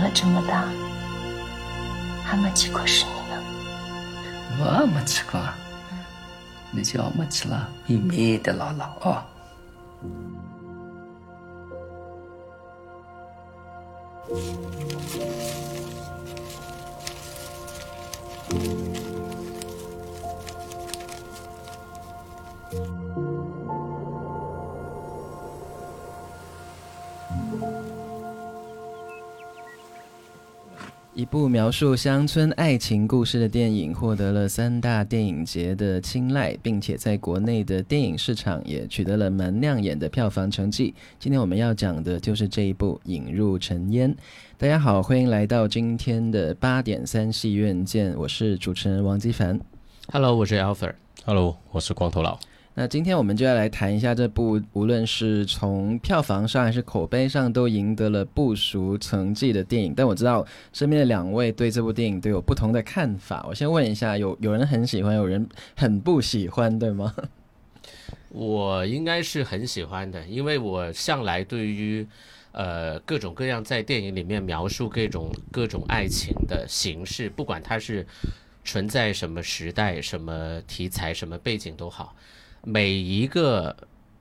了这么大，还没去过是你呢？我没去过，你就要没去了，秘密的姥姥哦。描述乡村爱情故事的电影获得了三大电影节的青睐，并且在国内的电影市场也取得了蛮亮眼的票房成绩。今天我们要讲的就是这一部《引入尘烟》。大家好，欢迎来到今天的八点三戏院见，我是主持人王基凡。Hello，我是 Alfred。Hello，我是光头佬。那今天我们就要来谈一下这部，无论是从票房上还是口碑上，都赢得了不俗成绩的电影。但我知道身边的两位对这部电影都有不同的看法。我先问一下，有有人很喜欢，有人很不喜欢，对吗？我应该是很喜欢的，因为我向来对于呃各种各样在电影里面描述各种各种爱情的形式，不管它是存在什么时代、什么题材、什么背景都好。每一个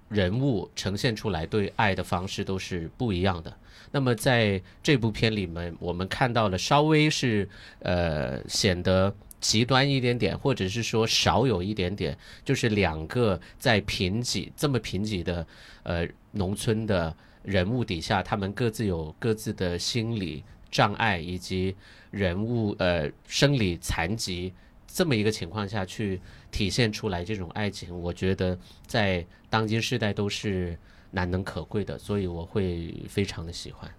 人物呈现出来对爱的方式都是不一样的。那么在这部片里面，我们看到了稍微是呃显得极端一点点，或者是说少有一点点，就是两个在贫瘠这么贫瘠的呃农村的人物底下，他们各自有各自的心理障碍以及人物呃生理残疾。这么一个情况下去体现出来这种爱情，我觉得在当今时代都是难能可贵的，所以我会非常的喜欢。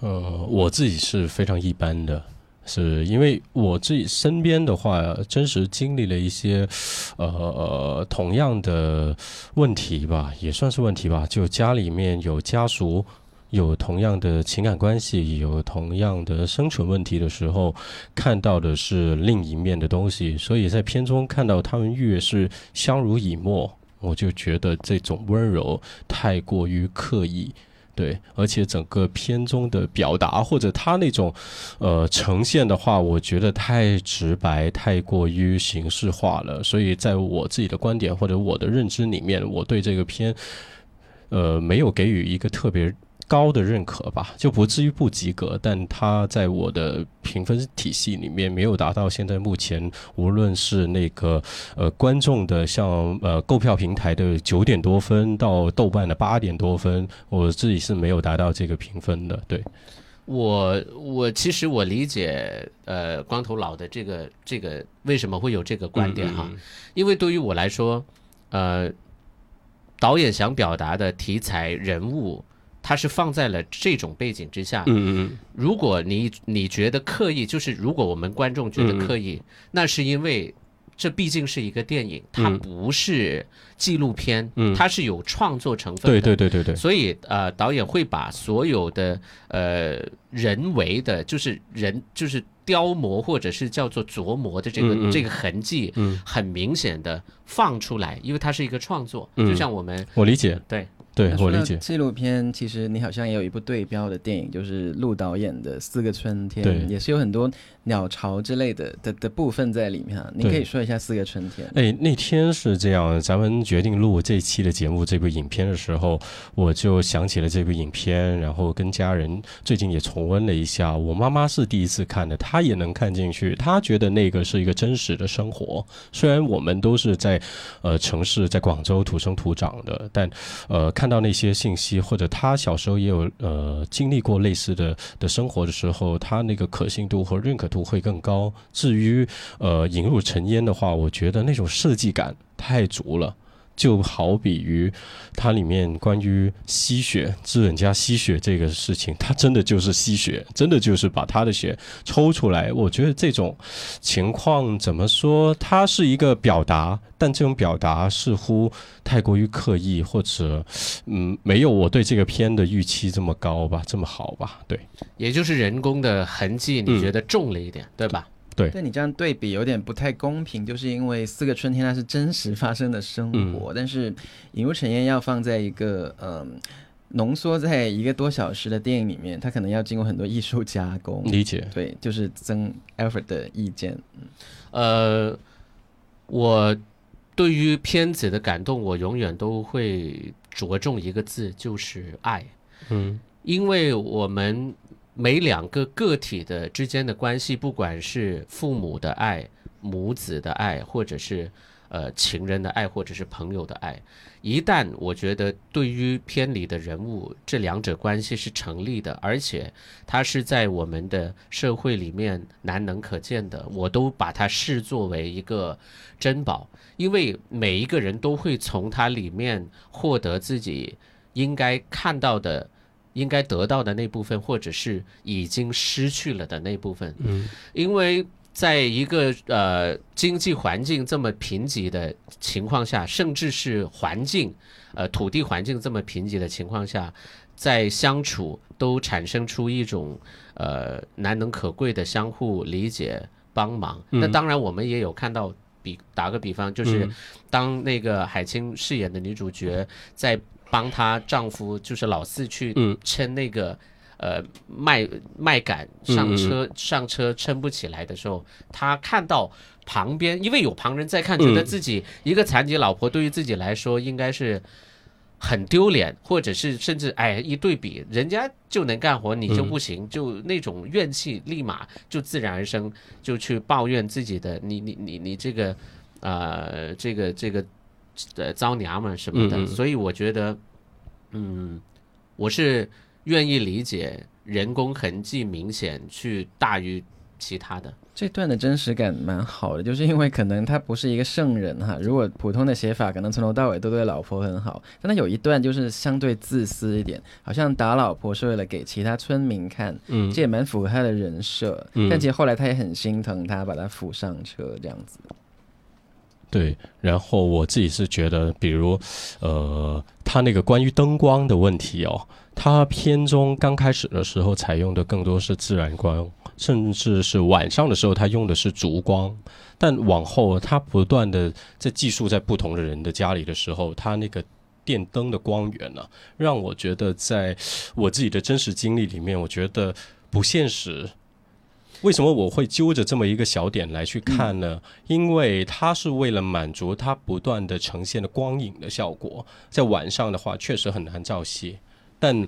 呃，我自己是非常一般的，是因为我自己身边的话，真实经历了一些呃呃同样的问题吧，也算是问题吧，就家里面有家属。有同样的情感关系，有同样的生存问题的时候，看到的是另一面的东西。所以在片中看到他们越是相濡以沫，我就觉得这种温柔太过于刻意，对，而且整个片中的表达或者他那种呃呈现的话，我觉得太直白，太过于形式化了。所以在我自己的观点或者我的认知里面，我对这个片呃没有给予一个特别。高的认可吧，就不至于不及格，但他在我的评分体系里面没有达到现在目前，无论是那个呃观众的像呃购票平台的九点多分到豆瓣的八点多分，我自己是没有达到这个评分的。对，我我其实我理解呃光头佬的这个这个为什么会有这个观点哈，因为对于我来说，呃导演想表达的题材人物。它是放在了这种背景之下。嗯嗯如果你你觉得刻意，就是如果我们观众觉得刻意，那是因为这毕竟是一个电影，它不是纪录片，它是有创作成分的。对对对对对。所以呃，导演会把所有的呃人为的，就是人就是雕磨或者是叫做琢磨的这个这个痕迹，很明显的放出来，因为它是一个创作。就像我们我理解对。对我理解，纪录片其实你好像也有一部对标的电影，就是陆导演的《四个春天》，也是有很多鸟巢之类的的的部分在里面啊。你可以说一下《四个春天》。哎，那天是这样，咱们决定录这期的节目这部影片的时候，我就想起了这部影片，然后跟家人最近也重温了一下。我妈妈是第一次看的，她也能看进去，她觉得那个是一个真实的生活。虽然我们都是在呃城市，在广州土生土长的，但呃看。看到那些信息，或者他小时候也有呃经历过类似的的生活的时候，他那个可信度和认可度会更高。至于呃引入尘烟的话，我觉得那种设计感太足了。就好比于它里面关于吸血，资本家吸血这个事情，它真的就是吸血，真的就是把他的血抽出来。我觉得这种情况怎么说，它是一个表达，但这种表达似乎太过于刻意，或者嗯，没有我对这个片的预期这么高吧，这么好吧？对，也就是人工的痕迹，你觉得重了一点，对吧？对，对你这样对比有点不太公平，就是因为四个春天它是真实发生的生活，但是引入尘烟要放在一个嗯浓缩在一个多小时的电影里面，它可能要经过很多艺术加工。理解。对，就是增 Alfred 的意见。呃，我对于片子的感动，我永远都会着重一个字，就是爱。嗯因为我们每两个个体的之间的关系，不管是父母的爱、母子的爱，或者是呃情人的爱，或者是朋友的爱，一旦我觉得对于片里的人物，这两者关系是成立的，而且它是在我们的社会里面难能可见的，我都把它视作为一个珍宝，因为每一个人都会从它里面获得自己应该看到的。应该得到的那部分，或者是已经失去了的那部分，嗯。因为在一个呃经济环境这么贫瘠的情况下，甚至是环境呃土地环境这么贫瘠的情况下，在相处都产生出一种呃难能可贵的相互理解帮忙。嗯。那当然，我们也有看到比打个比方，就是嗯。当那个海清饰演的女主角在帮她丈夫，就是老四去嗯。撑那个。呃，麦麦杆上车上车撑不起来的时候，她看到旁边，因为有旁人在看，觉得嗯自己一个残疾老婆对于自己来说应该是很丢脸，或者是甚至哎一对比，人家就能干活，你就不行，就那种怨气立马就自然而生，就去抱怨自己的你你你你这个呃这个这个呃糟娘们什么的，所以我觉得嗯我是愿意理解人工痕迹明显去大于其他的。这段的真实感蛮好的，就是因为可能他不是一个圣人哈。如果普通的写法，可能从头到尾都对老婆很好，但他有一段就是相对自私一点，好像打老婆是为了给其他村民看，嗯这也蛮符合他的人设。嗯但其实后来他也很心疼他，把他扶上车这样子。对，然后我自己是觉得，比如，呃，他那个关于灯光的问题哦，他片中刚开始的时候采用的更多是自然光，甚至是晚上的时候他用的是烛光，但往后他不断的在寄宿在不同的人的家里的时候，他那个。电灯的光源呢、让我觉得在我自己的真实经历里面，我觉得不现实。为什么我会揪着这么一个小点来去看呢？因为它是为了满足它不断的呈现的光影的效果，在晚上的话确实很难照戏，但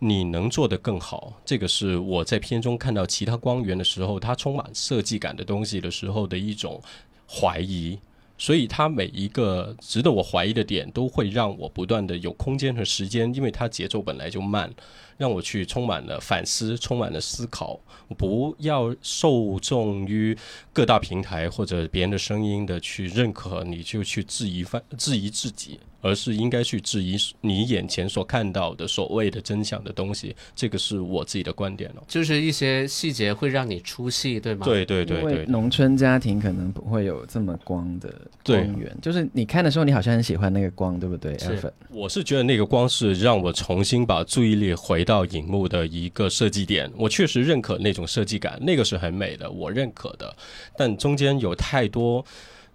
你能做得更好，这个是我在片中看到其他光源的时候，它充满设计感的东西的时候的一种怀疑。所以它每一个值得我怀疑的点，都会让我不断的有空间和时间，因为它节奏本来就慢，让我去充满了反思，充满了思考。不要受众于各大平台或者别人的声音的去认可，你就去质疑犯质疑自己，而是应该去质疑你眼前所看到的所谓的真相的东西。这个是我自己的观点哦。就是一些细节会让你出戏，对吗？对对对因为对，农村家庭可能不会有这么光的光源，就是你看的时候，你好像很喜欢那个光，对不对是我是觉得那个光是让我重新把注意力回到荧幕的一个设计点。我确实认可那种设计感，那个是很美的，我认可的。但中间有太多，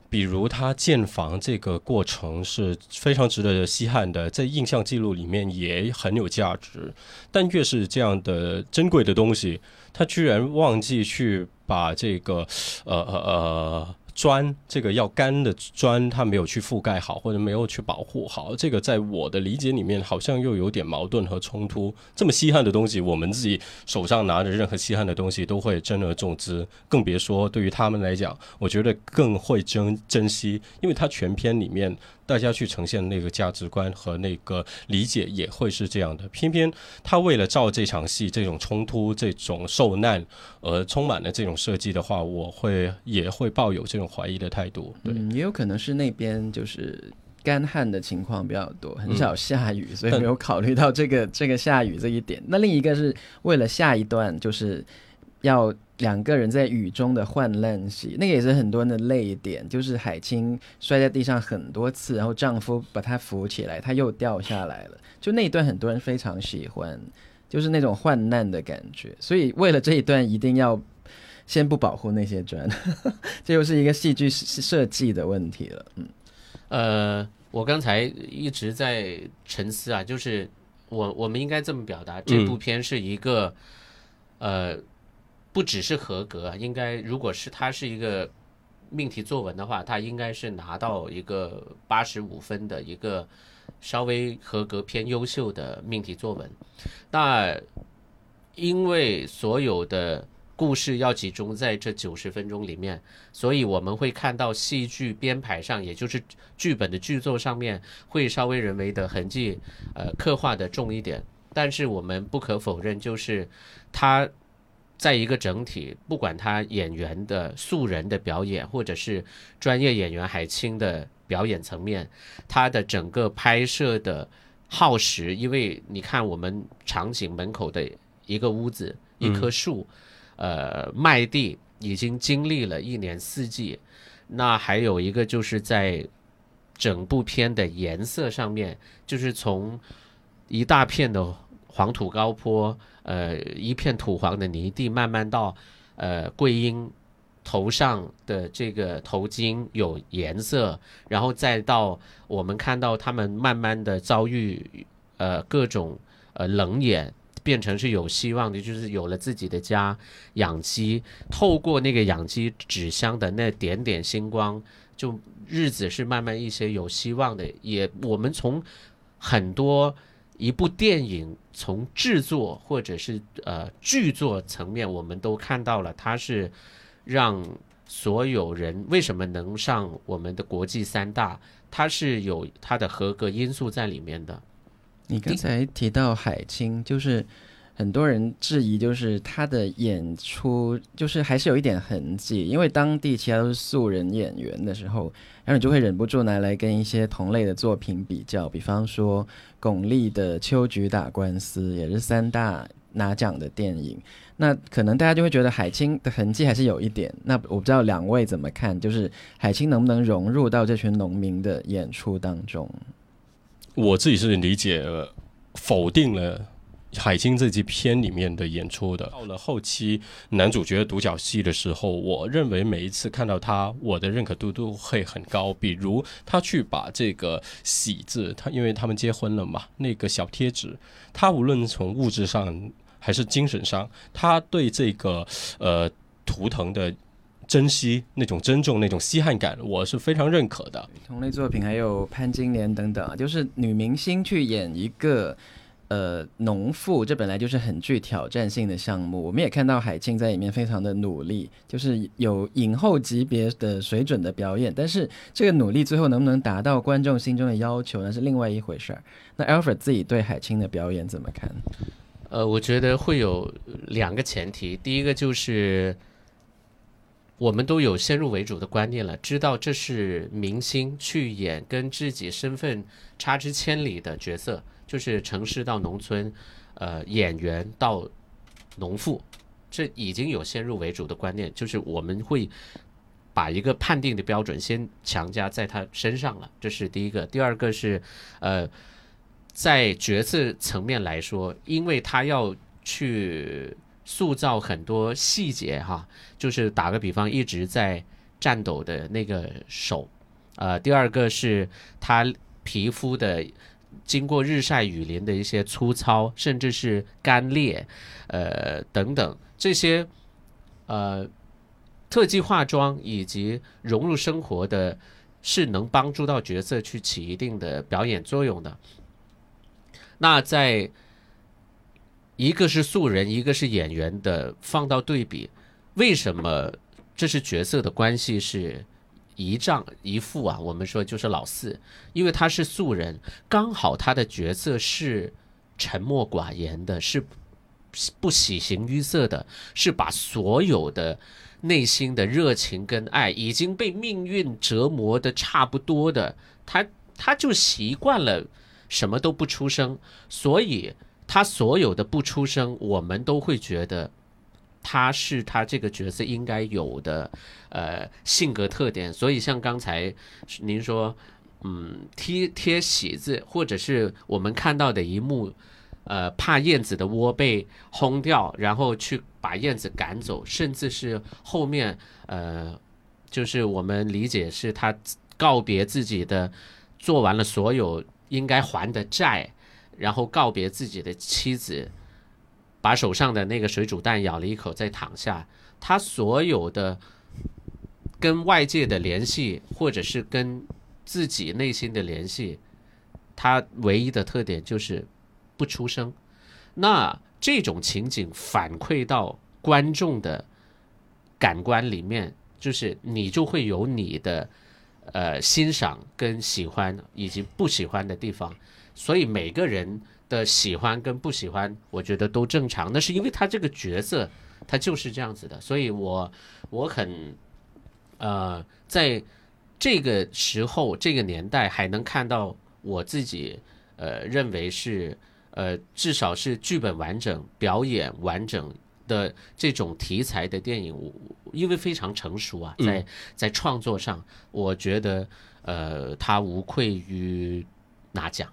比如他建房这个过程是非常值得稀罕的，在印象记录里面也很有价值。但越是这样的珍贵的东西，他居然忘记去把这个呃呃呃砖，这个要干的砖，它没有去覆盖好，或者没有去保护好，这个在我的理解里面好像又有点矛盾和冲突。这么稀罕的东西，我们自己手上拿着任何稀罕的东西都会珍而重之，更别说对于他们来讲，我觉得更会珍珍惜，因为它全片里面大家去呈现那个价值观和那个理解也会是这样的。偏偏他为了照这场戏这种冲突、这种受难而充满了这种设计的话，我会也会抱有这种怀疑的态度。对，嗯，也有可能是那边就是干旱的情况比较多，很少下雨，所以没有考虑到这个这个下雨这一点。那另一个是为了下一段，就是要两个人在雨中的患难戏，那个也是很多人的泪点，就是海清摔在地上很多次，然后丈夫把她扶起来，她又掉下来了，就那一段很多人非常喜欢，就是那种患难的感觉。所以为了这一段，一定要。先不保护那些砖，这又是一个戏剧设计的问题了。嗯，呃，我刚才一直在沉思啊，就是我我们应该这么表达，这部片是一个，呃，不只是合格，应该如果是它是一个命题作文的话，它应该是拿到一个八十五分的一个稍微合格偏优秀的命题作文。那因为所有的故事要集中在这九十分钟里面，所以我们会看到戏剧编排上，也就是剧本的剧作上面会稍微人为的痕迹，呃，刻画的重一点。但是我们不可否认，就是它在一个整体，不管他演员的素人的表演，或者是专业演员海清的表演层面，它的整个拍摄的耗时，因为你看我们场景门口的一个屋子，一棵树。呃，麦地已经经历了一年四季，那还有一个就是在整部片的颜色上面，就是从一大片的黄土高坡，呃，一片土黄的泥地，慢慢到呃桂英头上的这个头巾有颜色，然后再到我们看到他们慢慢的遭遇呃各种呃冷眼。变成是有希望的，就是有了自己的家，养鸡，透过那个养鸡纸箱的那点点星光，就日子是慢慢一些有希望的。也我们从很多一部电影从制作或者是呃剧作层面，我们都看到了它是让所有人为什么能上我们的国际三大，它是有它的合格因素在里面的。你刚才提到海清，就是很多人质疑，就是他的演出就是还是有一点痕迹，因为当地其他都是素人演员的时候，然后你就会忍不住拿来跟一些同类的作品比较，比方说巩俐的《秋菊打官司》也是三大拿奖的电影，那可能大家就会觉得海清的痕迹还是有一点。那我不知道两位怎么看，就是海清能不能融入到这群农民的演出当中？我自己是理解否定了海清这集片里面的演出的。到了后期男主角独角戏的时候，我认为每一次看到他，我的认可度都会很高。比如他去把这个喜字，他因为他们结婚了嘛，那个小贴纸，他无论从物质上还是精神上，他对这个呃图腾的。珍惜那种珍重、那种稀罕感，我是非常认可的。同类作品还有潘金莲等等啊，就是女明星去演一个呃农妇，这本来就是很具挑战性的项目。我们也看到海清在里面非常的努力，就是有影后级别的水准的表演。但是这个努力最后能不能达到观众心中的要求，那是另外一回事儿。那 Alfred 自己对海清的表演怎么看？呃，我觉得会有两个前提，第一个就是。我们都有先入为主的观念了，知道这是明星去演跟自己身份差之千里的角色，就是城市到农村，呃，演员到农妇，这已经有先入为主的观念，就是我们会把一个判定的标准先强加在他身上了，这是第一个。第二个是，呃，在角色层面来说，因为他要去。塑造很多细节哈，就是打个比方，一直在颤抖的那个手，呃，第二个是他皮肤的经过日晒雨淋的一些粗糙，甚至是干裂，呃，等等这些，呃，特技化妆以及融入生活的，是能帮助到角色去起一定的表演作用的。那在。一个是素人，一个是演员的，放到对比，为什么这是角色的关系是一丈一父啊？我们说就是老四，因为他是素人，刚好他的角色是沉默寡言的，是不喜形于色的，是把所有的内心的热情跟爱已经被命运折磨的差不多的，他他就习惯了什么都不出声，所以。他所有的不出声，我们都会觉得他是他这个角色应该有的呃性格特点。所以像刚才您说，嗯，贴贴喜字，或者是我们看到的一幕，呃，怕燕子的窝被轰掉，然后去把燕子赶走，甚至是后面呃，就是我们理解是他告别自己的，做完了所有应该还的债。然后告别自己的妻子，把手上的那个水煮蛋咬了一口，再躺下。他所有的跟外界的联系，或者是跟自己内心的联系，他唯一的特点就是不出声。那这种情景反馈到观众的感官里面，就是你就会有你的呃欣赏跟喜欢以及不喜欢的地方，所以每个人的喜欢跟不喜欢，我觉得都正常。那是因为他这个角色他就是这样子的，所以我我很呃在这个时候这个年代还能看到我自己呃认为是。呃，至少是剧本完整、表演完整的这种题材的电影，因为非常成熟啊，在在创作上，我觉得呃，他无愧于拿奖。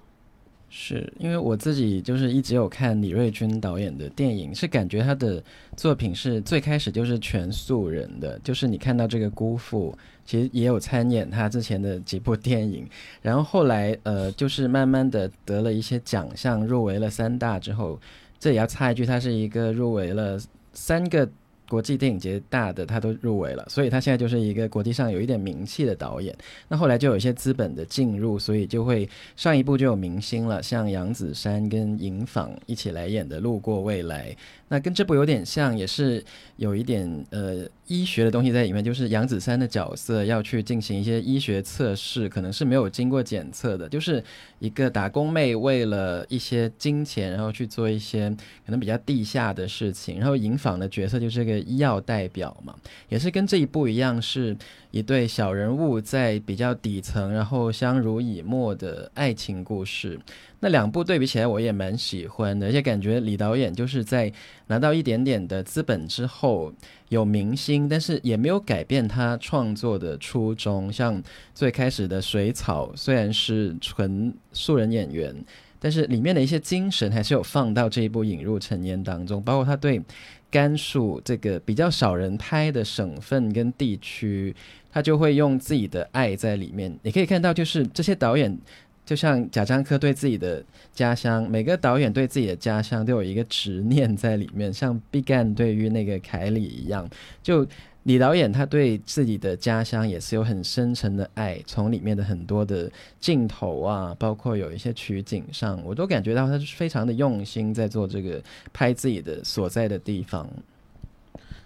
是因为我自己就是一直有看李瑞军导演的电影，是感觉他的作品是最开始就是全素人的，就是你看到这个姑父，其实也有参演他之前的几部电影，然后后来呃就是慢慢的得了一些奖项，入围了三大之后，这也要插一句，他是一个入围了三个。国际电影节大的他都入围了，所以他现在就是一个国际上有一点名气的导演。那后来就有一些资本的进入，所以就会上一部就有明星了，像杨子姗跟尹昉一起来演的《路过未来》。那跟这部有点像，也是有一点呃医学的东西在里面，就是杨子姗的角色要去进行一些医学测试，可能是没有经过检测的，就是一个打工妹为了一些金钱，然后去做一些可能比较地下的事情。然后尹昉的角色就是个医药代表嘛，也是跟这一部一样，是一对小人物在比较底层，然后相濡以沫的爱情故事。那两部对比起来，我也蛮喜欢的，而且感觉李导演就是在拿到一点点的资本之后，有明星，但是也没有改变他创作的初衷。像最开始的《水草》，虽然是纯素人演员，但是里面的一些精神还是有放到这一部《引入尘烟》当中，包括他对甘肃这个比较少人拍的省份跟地区，他就会用自己的爱在里面。你可以看到，就是这些导演。就像贾樟柯对自己的家乡，每个导演对自己的家乡都有一个执念在里面，像毕赣对于那个凯里一样。就李导演他对自己的家乡也是有很深沉的爱，从里面的很多的镜头啊，包括有一些取景上，我都感觉到他是非常的用心在做这个拍自己的所在的地方，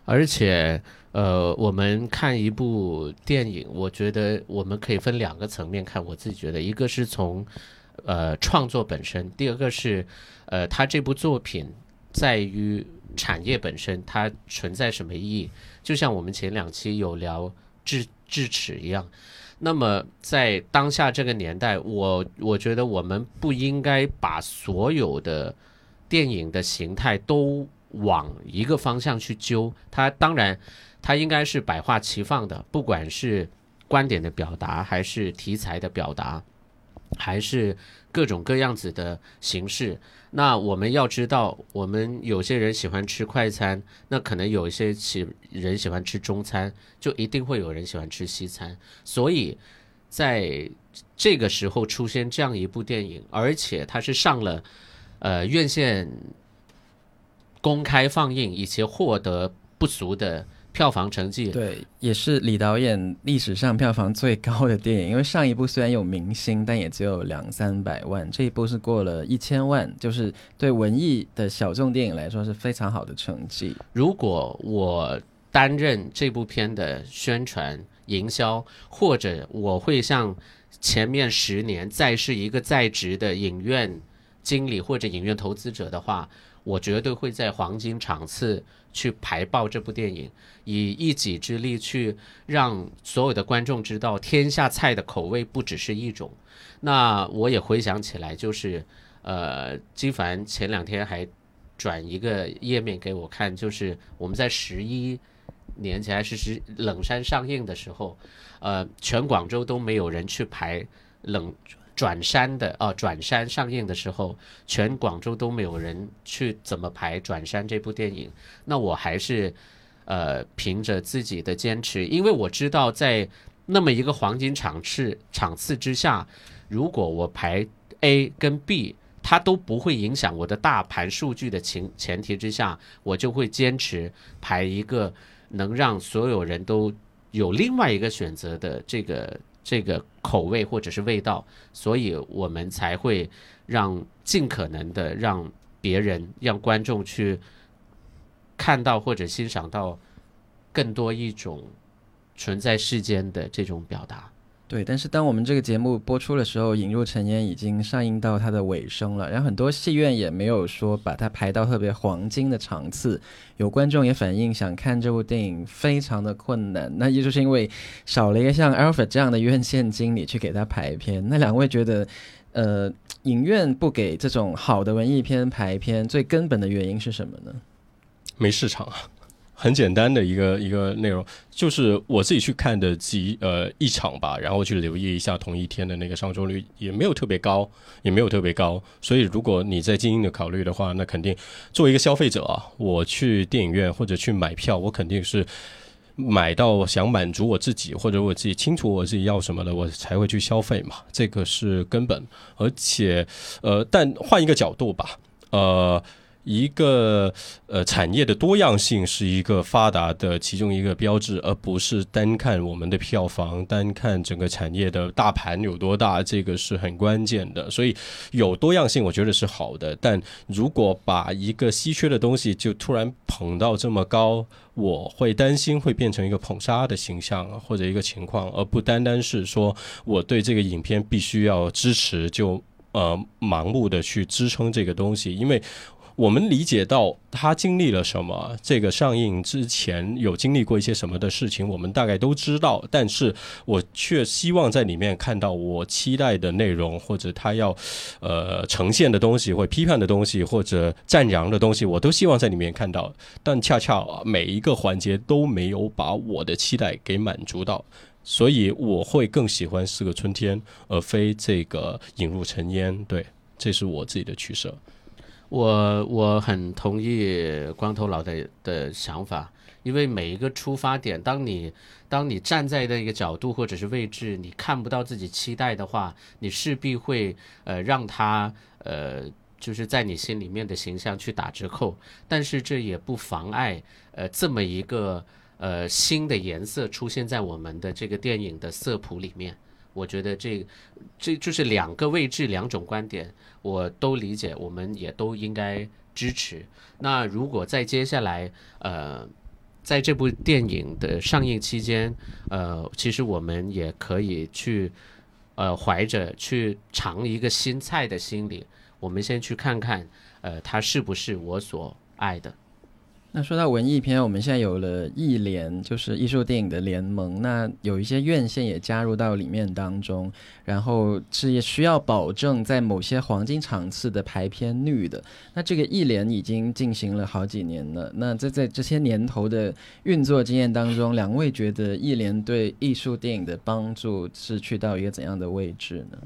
而且。呃，我们看一部电影，我觉得我们可以分两个层面看。我自己觉得，一个是从呃创作本身，第二个是呃他这部作品在于产业本身，它存在什么意义？就像我们前两期有聊智智齿一样。那么在当下这个年代，我我觉得我们不应该把所有的电影的形态都往一个方向去揪。它当然。它应该是百花齐放的，不管是观点的表达，还是题材的表达，还是各种各样子的形式。那我们要知道，我们有些人喜欢吃快餐，那可能有一些喜人喜欢吃中餐，就一定会有人喜欢吃西餐。所以在这个时候出现这样一部电影，而且它是上了呃院线公开放映，以及获得不俗的。票房成绩对，也是李导演历史上票房最高的电影。因为上一部虽然有明星，但也只有两三百万，这一部是过了一千万，就是对文艺的小众电影来说是非常好的成绩。如果我担任这部片的宣传营销，或者我会像前面十年再是一个在职的影院经理或者影院投资者的话。我绝对会在黄金场次去排爆这部电影，以一己之力去让所有的观众知道，天下菜的口味不只是一种。那我也回想起来，就是呃，金凡前两天还转一个页面给我看，就是我们在十一年前还是是冷山上映的时候，呃，全广州都没有人去排冷。转山的啊，转山上映的时候，全广州都没有人去怎么排《转山》这部电影。那我还是呃凭着自己的坚持，因为我知道在那么一个黄金场次场次之下，如果我排 A 跟 B 它都不会影响我的大盘数据的情前提之下，我就会坚持排一个能让所有人都有另外一个选择的这个这个口味或者是味道，所以我们才会让尽可能的让别人让观众去看到或者欣赏到更多一种存在世间的这种表达。对，但是当我们这个节目播出的时候，《引入尘烟》已经上映到它的尾声了，然后很多戏院也没有说把它排到特别黄金的场次，有观众也反映想看这部电影非常的困难，那也就是因为少了一个像 Alfred 这样的院线经理去给他排片。那两位觉得，呃，影院不给这种好的文艺片排片，最根本的原因是什么呢？没市场啊。很简单的一个一个内容，就是我自己去看的几呃一场吧，然后去留意一下同一天的那个上座率，也没有特别高，也没有特别高。所以如果你在精英的考虑的话，那肯定作为一个消费者啊，我去电影院或者去买票，我肯定是买到想满足我自己或者我自己清楚我自己要什么的，我才会去消费嘛，这个是根本。而且呃，但换一个角度吧，呃。一个呃产业的多样性是一个发达的其中一个标志，而不是单看我们的票房，单看整个产业的大盘有多大，这个是很关键的。所以有多样性，我觉得是好的。但如果把一个稀缺的东西就突然捧到这么高，我会担心会变成一个捧杀的形象或者一个情况，而不单单是说我对这个影片必须要支持，就呃盲目的去支撑这个东西，因为。我们理解到他经历了什么，这个上映之前有经历过一些什么的事情，我们大概都知道。但是我却希望在里面看到我期待的内容，或者他要呃呈现的东西，或批判的东西，或者赞扬的东西，我都希望在里面看到。但恰恰每一个环节都没有把我的期待给满足到，所以我会更喜欢《四个春天》，而非这个引入尘烟。对，这是我自己的取舍。我我很同意光头佬的的想法，因为每一个出发点，当你当你站在那个角度或者是位置，你看不到自己期待的话，你势必会呃让他呃就是在你心里面的形象去打折扣。但是这也不妨碍呃这么一个呃新的颜色出现在我们的这个电影的色谱里面。我觉得这这就是两个位置，两种观点，我都理解，我们也都应该支持。那如果在接下来，呃，在这部电影的上映期间，呃，其实我们也可以去，呃，怀着去尝一个新菜的心理，我们先去看看，呃，它是不是我所爱的。那说到文艺片，我们现在有了艺联，就是艺术电影的联盟。那有一些院线也加入到里面当中，然后是也需要保证在某些黄金场次的排片率的。那这个艺联已经进行了好几年了。那在在这些年头的运作经验当中，两位觉得艺联对艺术电影的帮助是去到一个怎样的位置呢？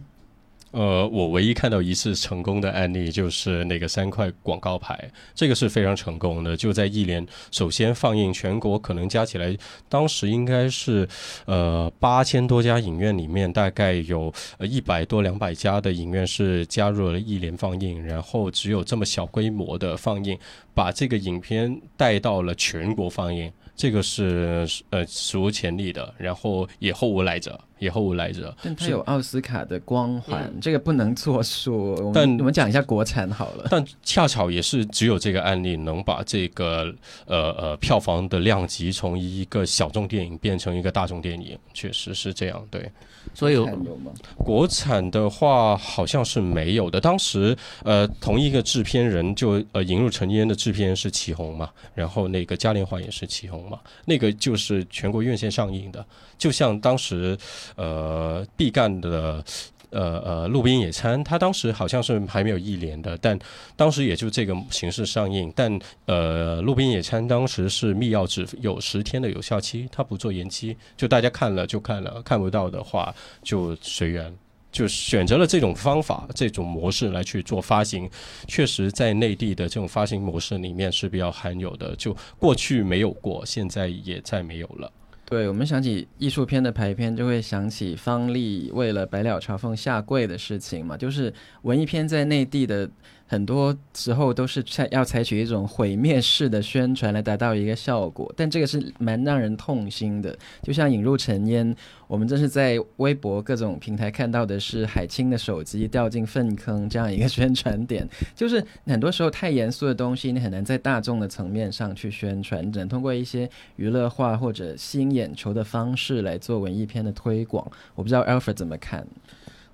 呃，我唯一看到一次成功的案例就是那个三块广告牌，这个是非常成功的。就在一联首先放映，全国可能加起来，当时应该是呃八千多家影院里面，大概有呃一百多两百家的影院是加入了一联放映，然后只有这么小规模的放映，把这个影片带到了全国放映，这个是呃史无前例的，然后也后无来者。也后无来者，但它有奥斯卡的光环，这个不能作数。但我们讲一下国产好了。但恰巧也是只有这个案例能把这个呃呃票房的量级从一个小众电影变成一个大众电影，确实是这样。对，所以有吗？国产的话好像是没有的。当时呃同一个制片人就呃引入尘烟的制片人是祁宏嘛，然后那个嘉年华也是祁宏嘛，那个就是全国院线上映的，就像当时。呃，毕赣的呃呃路边野餐，他当时好像是还没有一连的，但当时也就这个形式上映。但呃，路边野餐当时是密钥只有十天的有效期，他不做延期，就大家看了就看了，看不到的话就随缘。就选择了这种方法、这种模式来去做发行，确实在内地的这种发行模式里面是比较罕有的，就过去没有过，现在也再没有了。对我们想起艺术片的排片，就会想起方丽为了《百鸟朝凤》下跪的事情嘛。就是文艺片在内地的很多时候都是采要采取一种毁灭式的宣传来达到一个效果，但这个是蛮让人痛心的。就像引入尘烟，我们这是在微博各种平台看到的是海清的手机掉进粪坑这样一个 宣传点。就是很多时候太严肃的东西，你很难在大众的层面上去宣传，只能通过一些娱乐化或者吸引眼球的方式来做文艺片的推广。我不知道 Alfred 怎么看。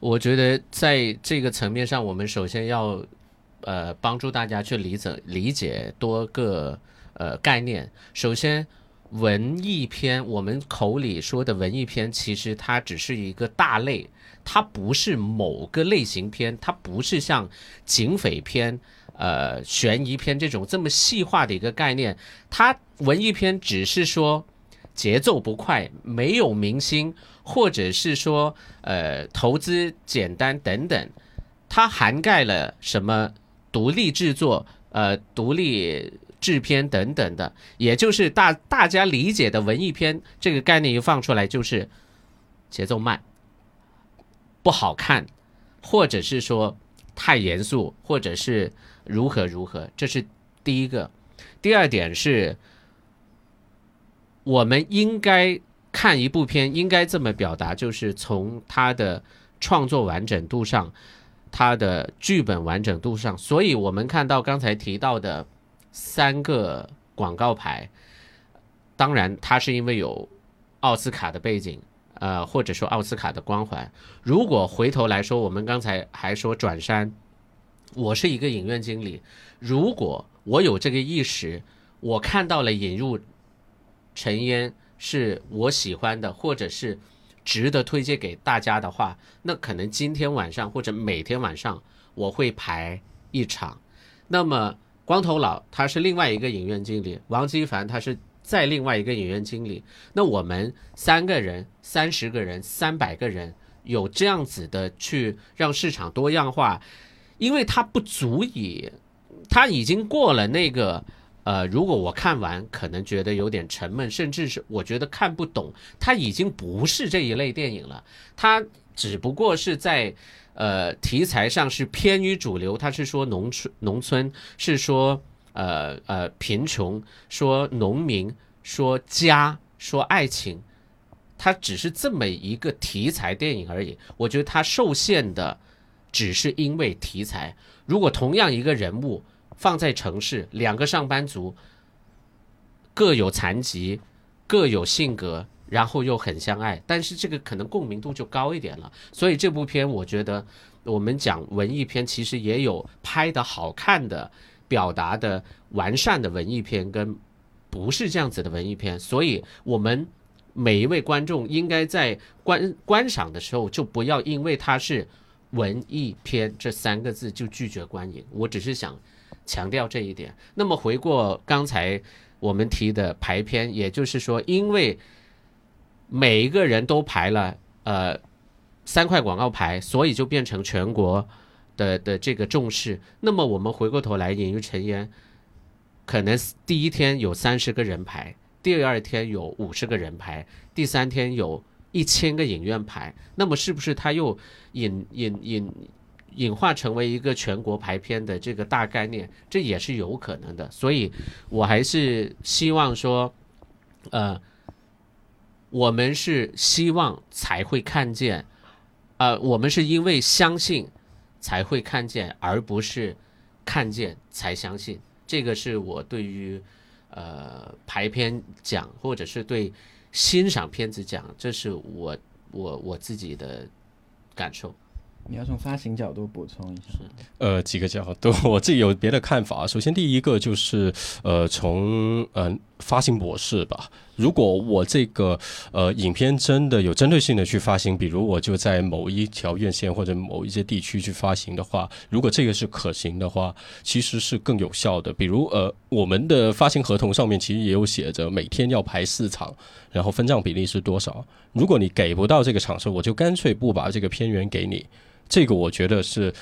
我觉得在这个层面上，我们首先要呃帮助大家去理解理解多个呃概念。首先，文艺片我们口里说的文艺片，其实它只是一个大类，它不是某个类型片，它不是像警匪片、呃悬疑片这种这么细化的一个概念。它文艺片只是说节奏不快，没有明星，或者是说呃投资简单等等，它涵盖了什么独立制作、呃独立制片等等的，也就是大大家理解的文艺片这个概念一放出来，就是节奏慢、不好看，或者是说太严肃，或者是如何如何，这是第一个。第二点是，我们应该看一部片，应该这么表达，就是从它的创作完整度上，它的剧本完整度上。所以我们看到刚才提到的三个广告牌，当然它是因为有奥斯卡的背景，呃，或者说奥斯卡的光环。如果回头来说，我们刚才还说转山，我是一个影院经理，如果我有这个意识，我看到了引入尘烟是我喜欢的，或者是值得推荐给大家的话，那可能今天晚上或者每天晚上我会排一场。那么光头佬他是另外一个影院经理，王基凡他是再另外一个影院经理。那我们三个人、三十个人、三百个人有这样子的去让市场多样化，因为它不足以，它已经过了那个。呃，如果我看完可能觉得有点沉闷，甚至是我觉得看不懂，它已经不是这一类电影了。它只不过是在呃题材上是偏于主流，它是说农村，农村是说呃呃贫穷，说农民，说家，说爱情，它只是这么一个题材电影而已。我觉得它受限的只是因为题材。如果同样一个人物，放在城市，两个上班族各有残疾，各有性格，然后又很相爱，但是这个可能共鸣度就高一点了。所以这部片，我觉得我们讲文艺片，其实也有拍的好看的、表达的完善的文艺片，跟不是这样子的文艺片。所以，我们每一位观众应该在观观赏的时候，就不要因为它是文艺片这三个字就拒绝观影。我只是想。强调这一点。那么回过刚才我们提的排片，也就是说，因为每一个人都排了呃三块广告牌，所以就变成全国的的这个重视。那么我们回过头来，引入尘烟，可能第一天有三十个人排，第二天有五十个人排，第三天有一千个影院排。那么是不是他又引引引？演化成为一个全国排片的这个大概念，这也是有可能的。所以，我还是希望说，呃，我们是希望才会看见，呃，我们是因为相信才会看见，而不是看见才相信。这个是我对于呃排片讲，或者是对欣赏片子讲，这是我我我自己的感受。你要从发行角度补充一下。呃，几个角度，我自己有别的看法。首先，第一个就是呃，从呃发行模式吧。如果我这个呃影片真的有针对性的去发行，比如我就在某一条院线或者某一些地区去发行的话，如果这个是可行的话，其实是更有效的。比如呃，我们的发行合同上面其实也有写着每天要排四场，然后分账比例是多少。如果你给不到这个场次，我就干脆不把这个片源给你。这个我觉得是，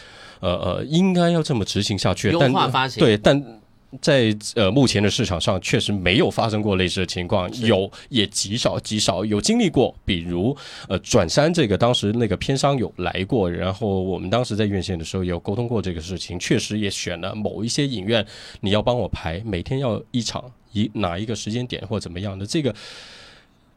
呃呃，应该要这么执行下去。优化发行对，但在呃目前的市场上确实没有发生过类似的情况，有也极少极少有经历过，比如呃转山这个当时那个片商有来过，然后我们当时在院线的时候也有沟通过这个事情，确实也选了某一些影院，你要帮我排，每天要一场，一哪一个时间点或怎么样的这个。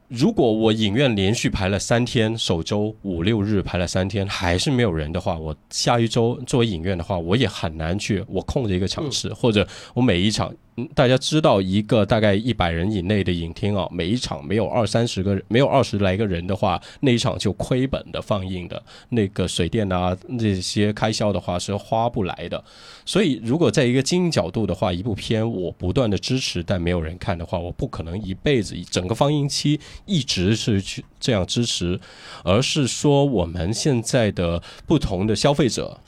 如果我影院连续排了三天，首周五六日排了三天，还是没有人的话，我下一周作为影院的话，我也很难去我空着一个场次，或者我每一场，嗯大家知道一个大概一百人以内的影厅啊，每一场没有二三十个人，没有二十来个人的话，那一场就亏本的放映的，那个水电啊这些开销的话是花不来的。所以，如果在一个经营角度的话，一部片我不断的支持，但没有人看的话，我不可能一辈子整个放映期一直是去这样支持，而是说我们现在的不同的消费者。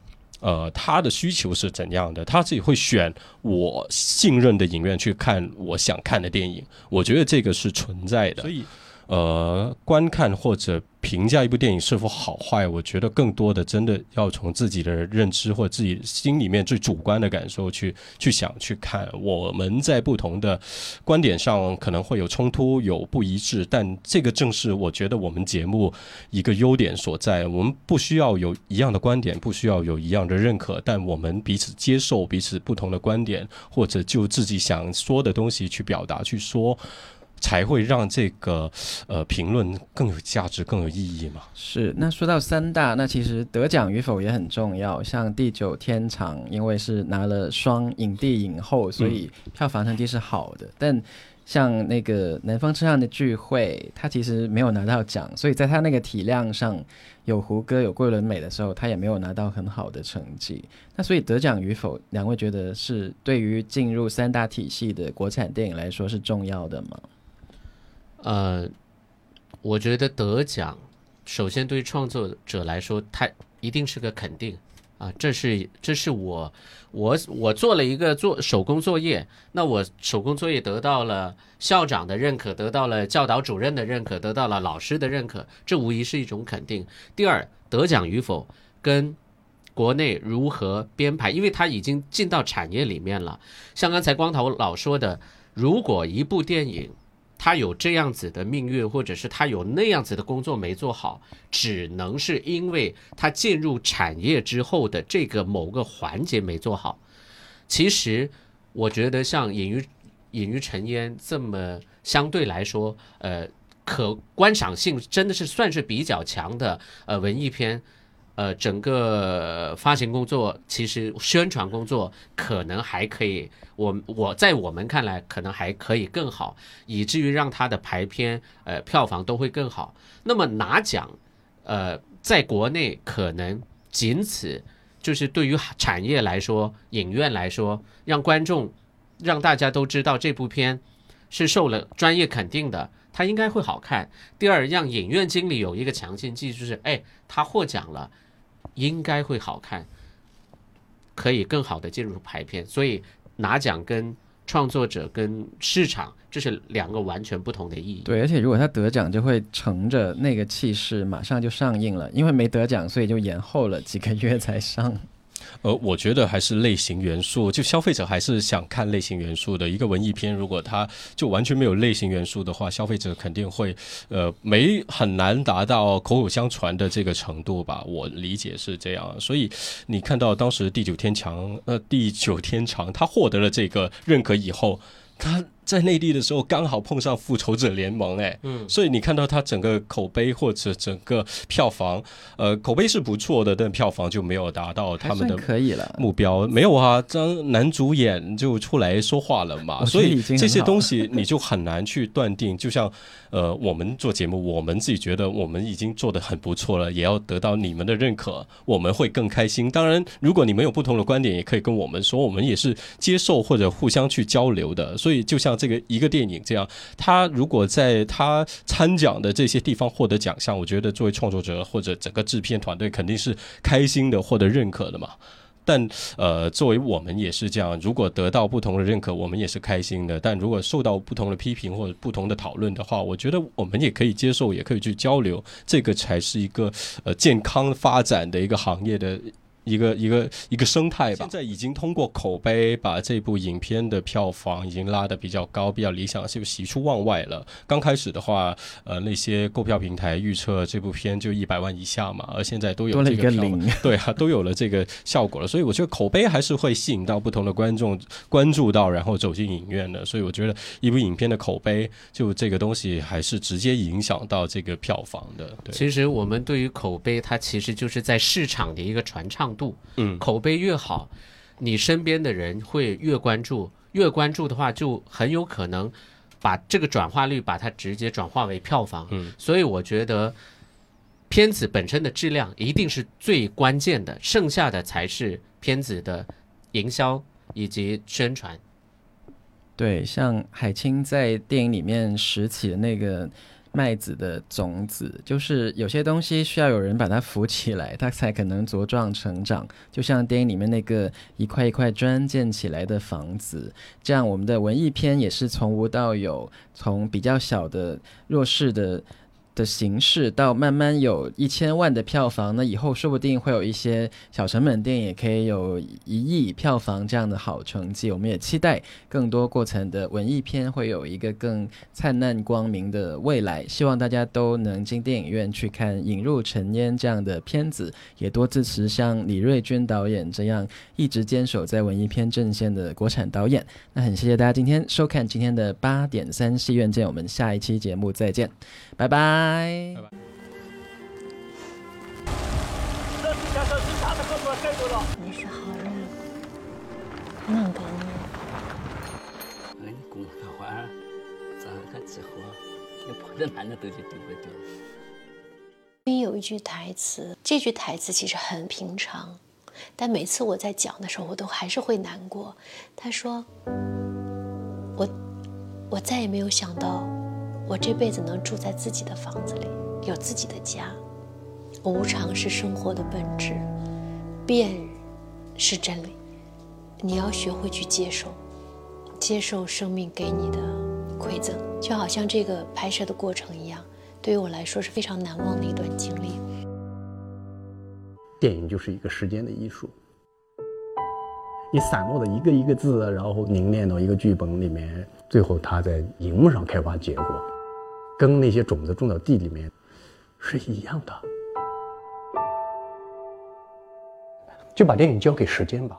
呃，他的需求是怎样的？他自己会选我信任的影院去看我想看的电影，我觉得这个是存在的。所以，呃，观看或者评价一部电影是否好坏，我觉得更多的真的要从自己的认知或自己心里面最主观的感受去去想去看。我们在不同的观点上可能会有冲突、有不一致，但这个正是我觉得我们节目一个优点所在。我们不需要有一样的观点，不需要有一样的认可，但我们彼此接受彼此不同的观点，或者就自己想说的东西去表达去说。才会让这个呃评论更有价值、更有意义嘛？是。那说到三大，那其实得奖与否也很重要。像《地久天长》，因为是拿了双影帝影后，所以票房成绩是好的。但像那个《南方车站的聚会》，他其实没有拿到奖，所以在他那个体量上，有胡歌、有桂纶镁的时候，他也没有拿到很好的成绩。那所以得奖与否，两位觉得是对于进入三大体系的国产电影来说是重要的吗？呃，我觉得得奖，首先对创作者来说，他一定是个肯定啊，这是这是我我我做了一个做手工作业，那我手工作业得到了校长的认可，得到了教导主任的认可，得到了老师的认可，这无疑是一种肯定。第二，得奖与否跟国内如何编排，因为它已经进到产业里面了。像刚才光头老说的，如果一部电影，他有这样子的命运，或者是他有那样子的工作没做好，只能是因为他进入产业之后的这个某个环节没做好。其实，我觉得像《隐于隐于尘烟》这么相对来说，呃，可观赏性真的是算是比较强的呃文艺片。呃，整个发行工作其实宣传工作可能还可以，我我在我们看来可能还可以更好，以至于让它的排片呃票房都会更好。那么拿奖，呃，在国内可能仅此，就是对于产业来说，影院来说，让观众让大家都知道这部片是受了专业肯定的，它应该会好看。第二，让影院经理有一个强心剂，就是哎，他获奖了。应该会好看，可以更好的进入排片，所以拿奖跟创作者跟市场这是两个完全不同的意义。对，而且如果他得奖，就会乘着那个气势马上就上映了，因为没得奖，所以就延后了几个月才上。呃，我觉得还是类型元素，就消费者还是想看类型元素的一个文艺片。如果它就完全没有类型元素的话，消费者肯定会呃没很难达到口口相传的这个程度吧。我理解是这样，所以你看到当时《地久天长》呃，《地久天长》它获得了这个认可以后，它。在内地的时候刚好碰上《复仇者联盟》哎，嗯，所以你看到它整个口碑或者整个票房，呃，口碑是不错的，但票房就没有达到他们的可以了目标。没有啊，张男主演就出来说话了嘛，所以这些东西你就很难去断定。就像呃，我们做节目，我们自己觉得我们已经做的很不错了，也要得到你们的认可，我们会更开心。当然，如果你们有不同的观点，也可以跟我们说，我们也是接受或者互相去交流的。所以就像。这个一个电影这样，他如果在他参奖的这些地方获得奖项，我觉得作为创作者或者整个制片团队肯定是开心的，获得认可的嘛。但呃，作为我们也是这样，如果得到不同的认可，我们也是开心的。但如果受到不同的批评或者不同的讨论的话，我觉得我们也可以接受，也可以去交流，这个才是一个呃健康发展的一个行业的。一个一个一个生态吧。现在已经通过口碑把这部影片的票房已经拉得比较高，比较理想，是喜出望外了。刚开始的话，呃，那些购票平台预测这部片就一百万以下嘛，而现在都有多了一个票零，对啊，都有了这个效果了，所以我觉得口碑还是会吸引到不同的观众关注到，然后走进影院的。所以我觉得一部影片的口碑，就这个东西还是直接影响到这个票房的。对，其实我们对于口碑，它其实就是在市场的一个传唱度。嗯，口碑越好，你身边的人会越关注，越关注的话，就很有可能把这个转化率把它直接转化为票房。嗯，所以我觉得片子本身的质量一定是最关键的，剩下的才是片子的营销以及宣传。对，像海清在电影里面拾起的那个麦子的种子，就是有些东西需要有人把它扶起来，它才可能茁壮成长。就像电影里面那个一块一块砖建起来的房子，这样我们的文艺片也是从无到有，从比较小的弱势的。的形式到慢慢有一千万的票房，那以后说不定会有一些小成本电影也可以有一亿票房这样的好成绩。我们也期待更多过程的文艺片会有一个更灿烂光明的未来。希望大家都能进电影院去看《引入尘烟》这样的片子，也多支持像李瑞军导演这样一直坚守在文艺片阵线的国产导演。那很谢谢大家今天收看今天的八点三戏院见，我们下一期节目再见，拜拜。拜拜。你是好人，能给你。俺公他话，咱还结婚，你跑到哪那都去丢不掉？里有一句台词，这句台词其实很平常，但每次我在讲的时候，我都还是会难过。他说：“我，我再也没有想到，我这辈子能住在自己的房子里，有自己的家。无常是生活的本质，变是真理。你要学会去接受，接受生命给你的馈赠，就好像这个拍摄的过程一样，对于我来说是非常难忘的一段经历。电影就是一个时间的艺术，你散落的一个一个字，然后凝练到一个剧本里面，最后它在荧幕上开花结果，跟那些种子种到地里面是一样的。就把电影交给时间吧。